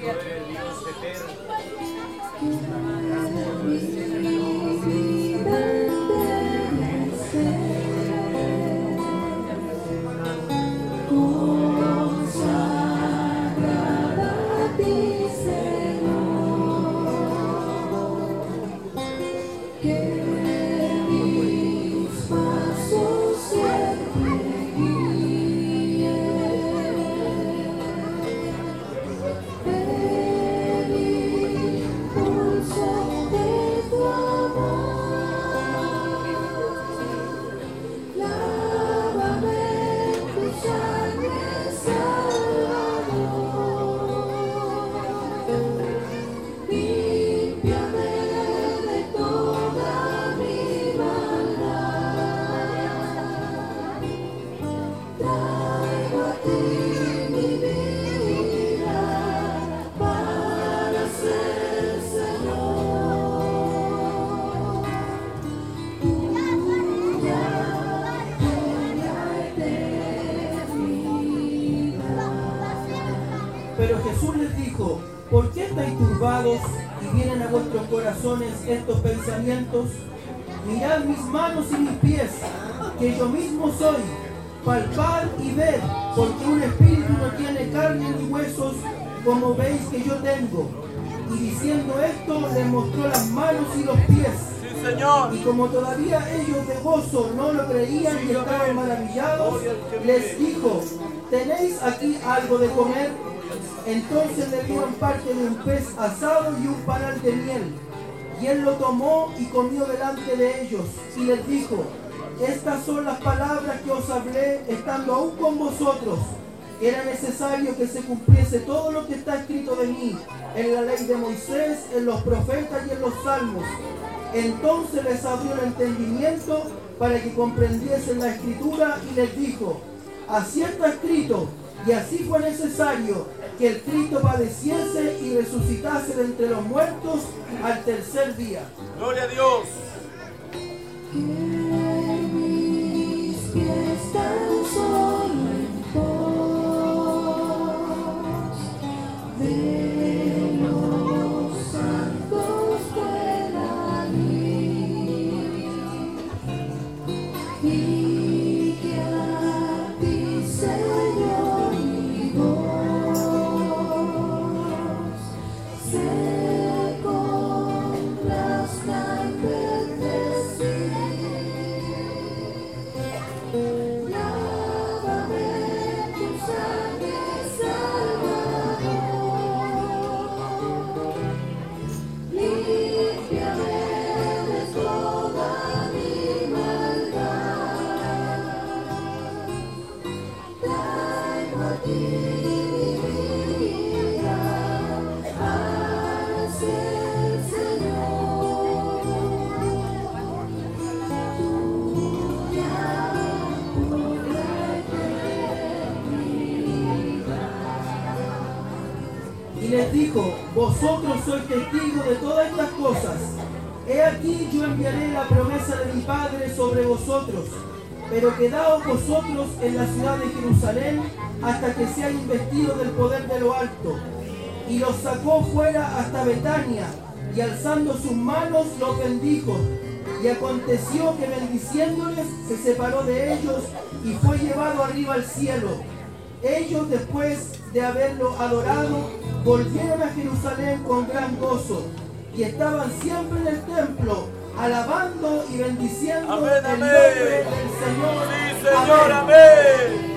Dios eterno. Y vienen a vuestros corazones estos pensamientos, mirad mis manos y mis pies, que yo mismo soy, palpar y ver, porque un espíritu no tiene carne ni huesos, como veis que yo tengo. Y diciendo esto, le mostró las manos y los pies. Señor. Y como todavía ellos de gozo no lo creían y estaban maravillados, les dijo, ¿tenéis aquí algo de comer? Entonces le dieron parte de un pez asado y un panal de miel. Y él lo tomó y comió delante de ellos. Y les dijo, estas son las palabras que os hablé estando aún con vosotros. Era necesario que se cumpliese todo lo que está escrito de mí en la ley de Moisés, en los profetas y en los salmos. Entonces les abrió el entendimiento para que comprendiesen la escritura y les dijo, así está escrito, y así fue necesario que el Cristo padeciese y resucitase de entre los muertos al tercer día. Gloria a Dios. you. Vosotros sois testigos de todas estas cosas. He aquí yo enviaré la promesa de mi Padre sobre vosotros, pero quedaos vosotros en la ciudad de Jerusalén hasta que sea investido del poder de lo alto. Y los sacó fuera hasta Betania, y alzando sus manos los bendijo. Y aconteció que bendiciéndoles se separó de ellos y fue llevado arriba al cielo. Ellos después de haberlo adorado, volvieron a Jerusalén con gran gozo y estaban siempre en el templo, alabando y bendiciendo el nombre del Señor. Sí, Señor, amén.